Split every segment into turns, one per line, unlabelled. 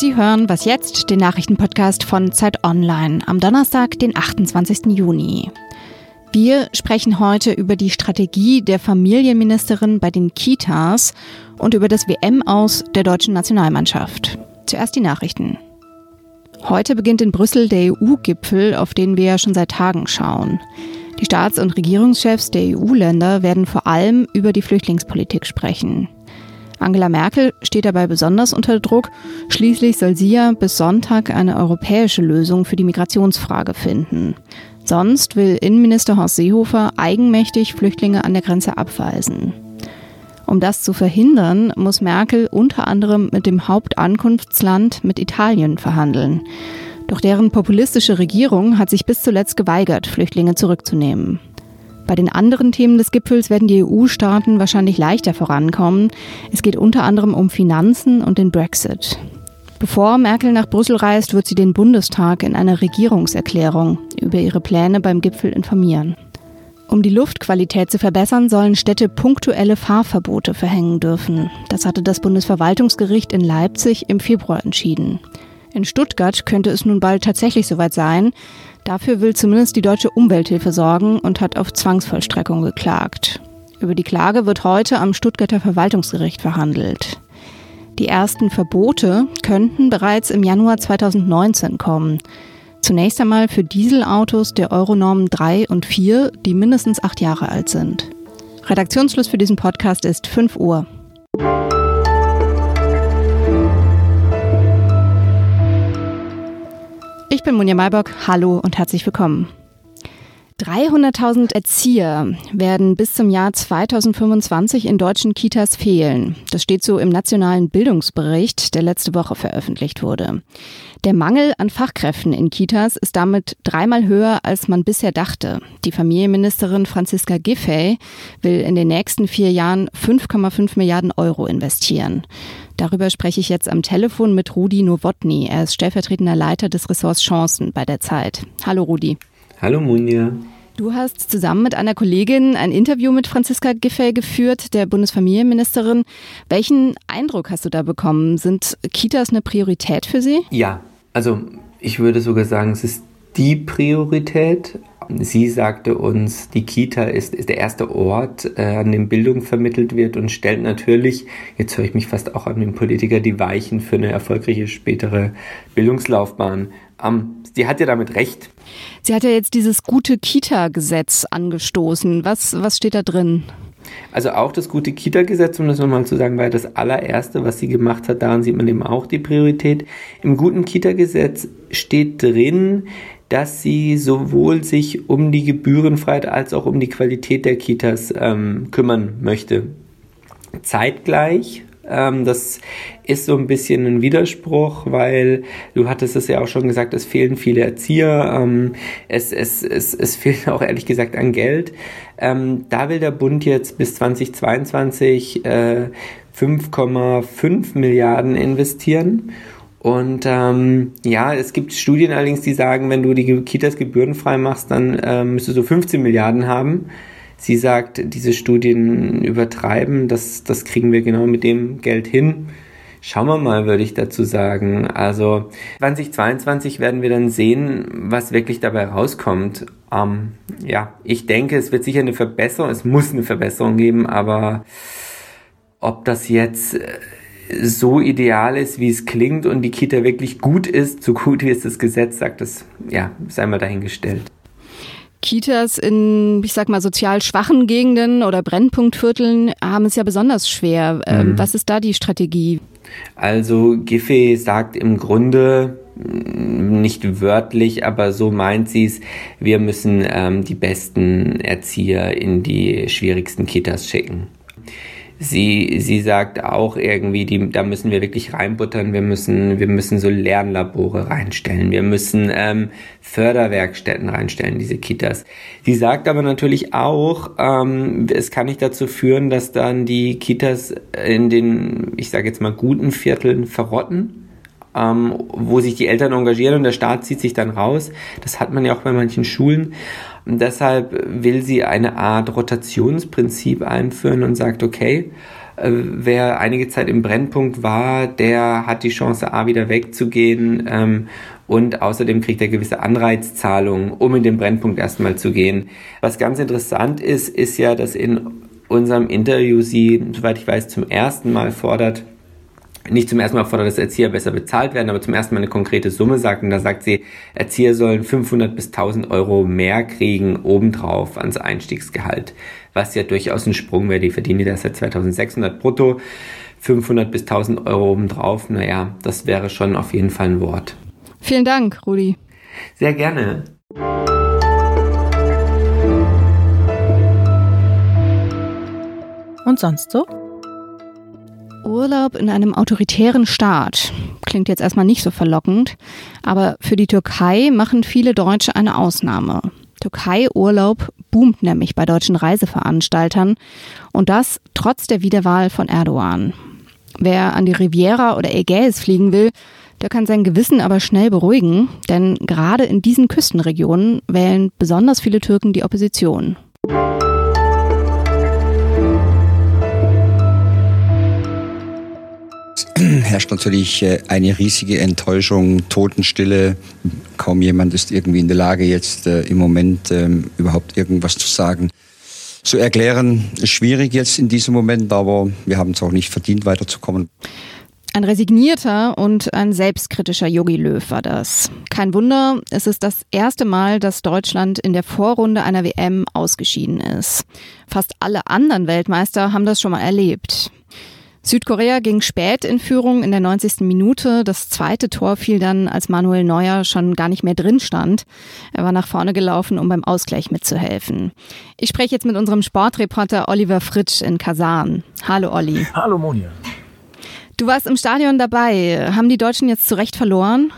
Sie hören Was jetzt, den Nachrichtenpodcast von Zeit Online am Donnerstag, den 28. Juni. Wir sprechen heute über die Strategie der Familienministerin bei den Kitas und über das WM aus der deutschen Nationalmannschaft. Zuerst die Nachrichten. Heute beginnt in Brüssel der EU-Gipfel, auf den wir ja schon seit Tagen schauen. Die Staats- und Regierungschefs der EU-Länder werden vor allem über die Flüchtlingspolitik sprechen. Angela Merkel steht dabei besonders unter Druck. Schließlich soll sie ja bis Sonntag eine europäische Lösung für die Migrationsfrage finden. Sonst will Innenminister Horst Seehofer eigenmächtig Flüchtlinge an der Grenze abweisen. Um das zu verhindern, muss Merkel unter anderem mit dem Hauptankunftsland mit Italien verhandeln. Doch deren populistische Regierung hat sich bis zuletzt geweigert, Flüchtlinge zurückzunehmen. Bei den anderen Themen des Gipfels werden die EU-Staaten wahrscheinlich leichter vorankommen. Es geht unter anderem um Finanzen und den Brexit. Bevor Merkel nach Brüssel reist, wird sie den Bundestag in einer Regierungserklärung über ihre Pläne beim Gipfel informieren. Um die Luftqualität zu verbessern, sollen Städte punktuelle Fahrverbote verhängen dürfen. Das hatte das Bundesverwaltungsgericht in Leipzig im Februar entschieden. In Stuttgart könnte es nun bald tatsächlich soweit sein. Dafür will zumindest die Deutsche Umwelthilfe sorgen und hat auf Zwangsvollstreckung geklagt. Über die Klage wird heute am Stuttgarter Verwaltungsgericht verhandelt. Die ersten Verbote könnten bereits im Januar 2019 kommen. Zunächst einmal für Dieselautos der Euronormen 3 und 4, die mindestens acht Jahre alt sind. Redaktionsschluss für diesen Podcast ist 5 Uhr. Ich bin Munja Malbock. Hallo und herzlich willkommen. 300.000 Erzieher werden bis zum Jahr 2025 in deutschen Kitas fehlen. Das steht so im nationalen Bildungsbericht, der letzte Woche veröffentlicht wurde. Der Mangel an Fachkräften in Kitas ist damit dreimal höher, als man bisher dachte. Die Familienministerin Franziska Giffey will in den nächsten vier Jahren 5,5 Milliarden Euro investieren. Darüber spreche ich jetzt am Telefon mit Rudi Nowotny. Er ist stellvertretender Leiter des Ressorts Chancen bei der Zeit. Hallo Rudi.
Hallo Munja.
Du hast zusammen mit einer Kollegin ein Interview mit Franziska Giffey geführt, der Bundesfamilienministerin. Welchen Eindruck hast du da bekommen? Sind Kitas eine Priorität für Sie?
Ja, also ich würde sogar sagen, es ist die Priorität. Sie sagte uns, die Kita ist, ist der erste Ort, äh, an dem Bildung vermittelt wird und stellt natürlich, jetzt höre ich mich fast auch an den Politiker, die Weichen für eine erfolgreiche spätere Bildungslaufbahn. Ähm, sie hat ja damit recht.
Sie hat ja jetzt dieses gute Kita-Gesetz angestoßen. Was, was steht da drin?
Also auch das gute Kita-Gesetz, um das nochmal zu sagen, war das allererste, was sie gemacht hat. Daran sieht man eben auch die Priorität. Im guten Kita-Gesetz steht drin, dass sie sowohl sich um die Gebührenfreiheit als auch um die Qualität der Kitas ähm, kümmern möchte. Zeitgleich ähm, das ist so ein bisschen ein Widerspruch, weil du hattest es ja auch schon gesagt, es fehlen viele Erzieher, ähm, es, es, es, es fehlt auch ehrlich gesagt an Geld. Ähm, da will der Bund jetzt bis 2022 äh, 5,5 Milliarden investieren. Und ähm, ja, es gibt Studien allerdings, die sagen, wenn du die Kitas gebührenfrei machst, dann äh, müsstest du 15 Milliarden haben. Sie sagt, diese Studien übertreiben, das, das kriegen wir genau mit dem Geld hin. Schauen wir mal, würde ich dazu sagen. Also 2022 werden wir dann sehen, was wirklich dabei rauskommt. Ähm, ja, ich denke, es wird sicher eine Verbesserung, es muss eine Verbesserung geben, aber ob das jetzt äh, so ideal ist, wie es klingt und die Kita wirklich gut ist, so gut wie es das Gesetz sagt, das ja, sei mal dahingestellt.
Kitas in, ich sag mal, sozial schwachen Gegenden oder Brennpunktvierteln haben es ja besonders schwer. Ähm, mhm. Was ist da die Strategie?
Also Giffey sagt im Grunde, mm, nicht wörtlich, aber so meint sie es, wir müssen ähm, die besten Erzieher in die schwierigsten Kitas schicken sie, sie sagt auch irgendwie, die, da müssen wir wirklich reinbuttern, wir müssen, wir müssen so Lernlabore reinstellen, wir müssen ähm, Förderwerkstätten reinstellen, diese Kitas. Sie sagt aber natürlich auch, ähm, es kann nicht dazu führen, dass dann die Kitas in den, ich sage jetzt mal, guten Vierteln verrotten ähm, wo sich die Eltern engagieren und der Staat zieht sich dann raus. Das hat man ja auch bei manchen Schulen. Und deshalb will sie eine Art Rotationsprinzip einführen und sagt, okay, äh, wer einige Zeit im Brennpunkt war, der hat die Chance, A, wieder wegzugehen ähm, und außerdem kriegt er gewisse Anreizzahlungen, um in den Brennpunkt erstmal zu gehen. Was ganz interessant ist, ist ja, dass in unserem Interview sie, soweit ich weiß, zum ersten Mal fordert, nicht zum ersten Mal fordert, dass Erzieher besser bezahlt werden, aber zum ersten Mal eine konkrete Summe sagt. Und da sagt sie, Erzieher sollen 500 bis 1000 Euro mehr kriegen, obendrauf ans Einstiegsgehalt. Was ja durchaus ein Sprung wäre. Die verdienen das seit 2600 brutto. 500 bis 1000 Euro obendrauf. Naja, das wäre schon auf jeden Fall ein Wort.
Vielen Dank, Rudi.
Sehr gerne.
Und sonst so? Urlaub in einem autoritären Staat. Klingt jetzt erstmal nicht so verlockend, aber für die Türkei machen viele Deutsche eine Ausnahme. Türkei-Urlaub boomt nämlich bei deutschen Reiseveranstaltern und das trotz der Wiederwahl von Erdogan. Wer an die Riviera oder Ägäis fliegen will, der kann sein Gewissen aber schnell beruhigen, denn gerade in diesen Küstenregionen wählen besonders viele Türken die Opposition.
herrscht natürlich äh, eine riesige Enttäuschung, Totenstille. Kaum jemand ist irgendwie in der Lage, jetzt äh, im Moment ähm, überhaupt irgendwas zu sagen. Zu erklären ist schwierig jetzt in diesem Moment, aber wir haben es auch nicht verdient, weiterzukommen.
Ein resignierter und ein selbstkritischer Yogi Löw war das. Kein Wunder, es ist das erste Mal, dass Deutschland in der Vorrunde einer WM ausgeschieden ist. Fast alle anderen Weltmeister haben das schon mal erlebt. Südkorea ging spät in Führung in der 90. Minute. Das zweite Tor fiel dann, als Manuel Neuer schon gar nicht mehr drin stand. Er war nach vorne gelaufen, um beim Ausgleich mitzuhelfen. Ich spreche jetzt mit unserem Sportreporter Oliver Fritsch in Kasan. Hallo Olli.
Hallo Monja.
Du warst im Stadion dabei. Haben die Deutschen jetzt zu Recht verloren?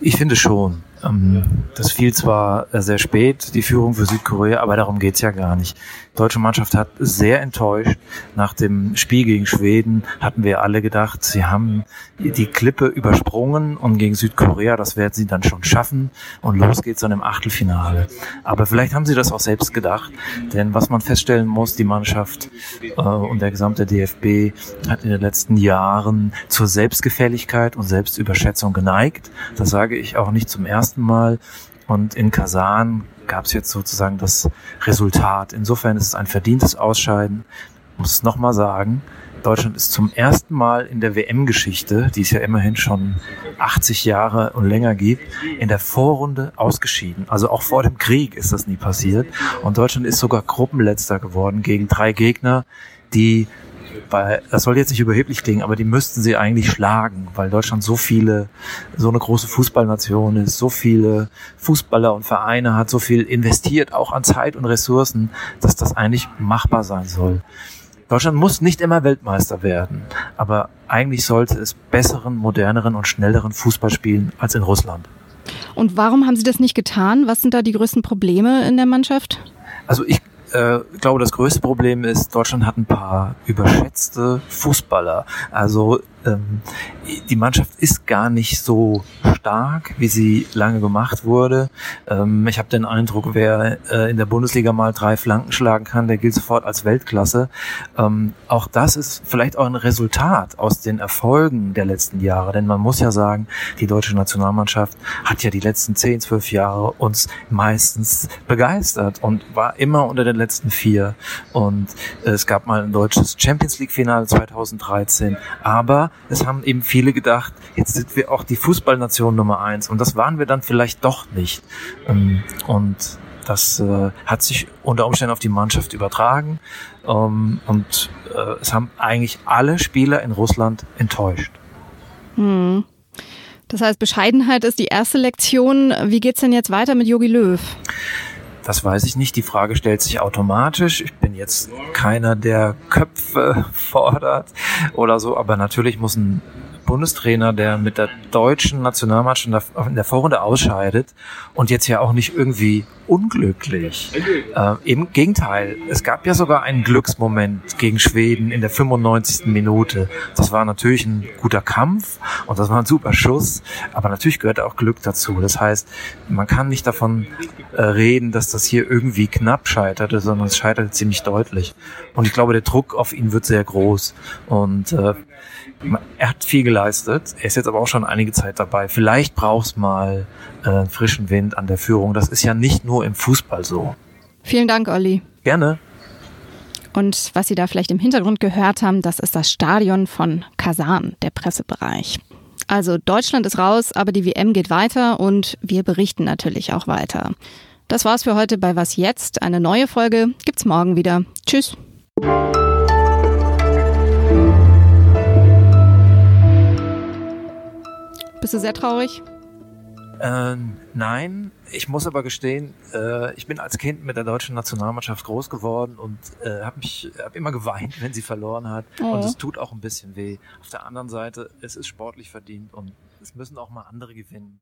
Ich finde schon. Ähm, das fiel zwar sehr spät, die Führung für Südkorea, aber darum geht's ja gar nicht. Die deutsche Mannschaft hat sehr enttäuscht. Nach dem Spiel gegen Schweden hatten wir alle gedacht, sie haben die Klippe übersprungen und gegen Südkorea, das werden sie dann schon schaffen. Und los geht's dann im Achtelfinale. Aber vielleicht haben sie das auch selbst gedacht. Denn was man feststellen muss, die Mannschaft äh, und der gesamte DFB hat in den letzten Jahren zur Selbstgefälligkeit und Selbstüberschätzung geneigt. Das sage ich auch nicht zum ersten Mal. Und in Kasan gab es jetzt sozusagen das Resultat. Insofern ist es ein verdientes Ausscheiden. Ich muss es nochmal sagen. Deutschland ist zum ersten Mal in der WM-Geschichte, die es ja immerhin schon 80 Jahre und länger gibt, in der Vorrunde ausgeschieden. Also auch vor dem Krieg ist das nie passiert. Und Deutschland ist sogar Gruppenletzter geworden gegen drei Gegner, die weil das soll jetzt nicht überheblich klingen, aber die müssten sie eigentlich schlagen, weil Deutschland so viele, so eine große Fußballnation ist, so viele Fußballer und Vereine hat, so viel investiert, auch an Zeit und Ressourcen, dass das eigentlich machbar sein soll. Deutschland muss nicht immer Weltmeister werden, aber eigentlich sollte es besseren, moderneren und schnelleren Fußball spielen als in Russland.
Und warum haben Sie das nicht getan? Was sind da die größten Probleme in der Mannschaft?
Also ich äh, glaube, das größte Problem ist, Deutschland hat ein paar überschätzte Fußballer. Also ähm, die Mannschaft ist gar nicht so stark, wie sie lange gemacht wurde. Ähm, ich habe den Eindruck, wer äh, in der Bundesliga mal drei Flanken schlagen kann, der gilt sofort als Weltklasse. Ähm, auch das ist vielleicht auch ein Resultat aus den Erfolgen der letzten Jahre. Denn man muss ja sagen, die deutsche Nationalmannschaft hat ja die letzten zehn, zwölf Jahre uns meistens begeistert und war immer unter den letzten vier. Und äh, es gab mal ein deutsches Champions League-Finale 2013. Aber es haben eben viele gedacht, jetzt sind wir auch die Fußballnation Nummer eins. Und das waren wir dann vielleicht doch nicht. Ähm, und das äh, hat sich unter Umständen auf die Mannschaft übertragen. Ähm, und äh, es haben eigentlich alle Spieler in Russland enttäuscht.
Hm. Das heißt, Bescheidenheit ist die erste Lektion. Wie geht's denn jetzt weiter mit Yogi Löw?
Das weiß ich nicht. Die Frage stellt sich automatisch. Ich bin jetzt keiner, der Köpfe fordert oder so, aber natürlich muss ein Bundestrainer, der mit der deutschen Nationalmannschaft in der Vorrunde ausscheidet und jetzt ja auch nicht irgendwie unglücklich. Äh, Im Gegenteil, es gab ja sogar einen Glücksmoment gegen Schweden in der 95. Minute. Das war natürlich ein guter Kampf und das war ein super Schuss, aber natürlich gehört auch Glück dazu. Das heißt, man kann nicht davon äh, reden, dass das hier irgendwie knapp scheiterte, sondern es scheiterte ziemlich deutlich. Und ich glaube, der Druck auf ihn wird sehr groß. Und äh, er hat viel geleistet. Er ist jetzt aber auch schon einige Zeit dabei. Vielleicht brauchst mal äh, frischen Wind an der Führung. Das ist ja nicht nur im Fußball so.
Vielen Dank, Olli.
Gerne.
Und was Sie da vielleicht im Hintergrund gehört haben, das ist das Stadion von Kasan, der Pressebereich. Also Deutschland ist raus, aber die WM geht weiter und wir berichten natürlich auch weiter. Das war's für heute bei Was jetzt? Eine neue Folge gibt's morgen wieder. Tschüss. Bist du sehr traurig?
Äh, nein, ich muss aber gestehen, äh, ich bin als Kind mit der deutschen Nationalmannschaft groß geworden und äh, habe mich hab immer geweint, wenn sie verloren hat. Oh. Und es tut auch ein bisschen weh. Auf der anderen Seite, es ist sportlich verdient und es müssen auch mal andere gewinnen.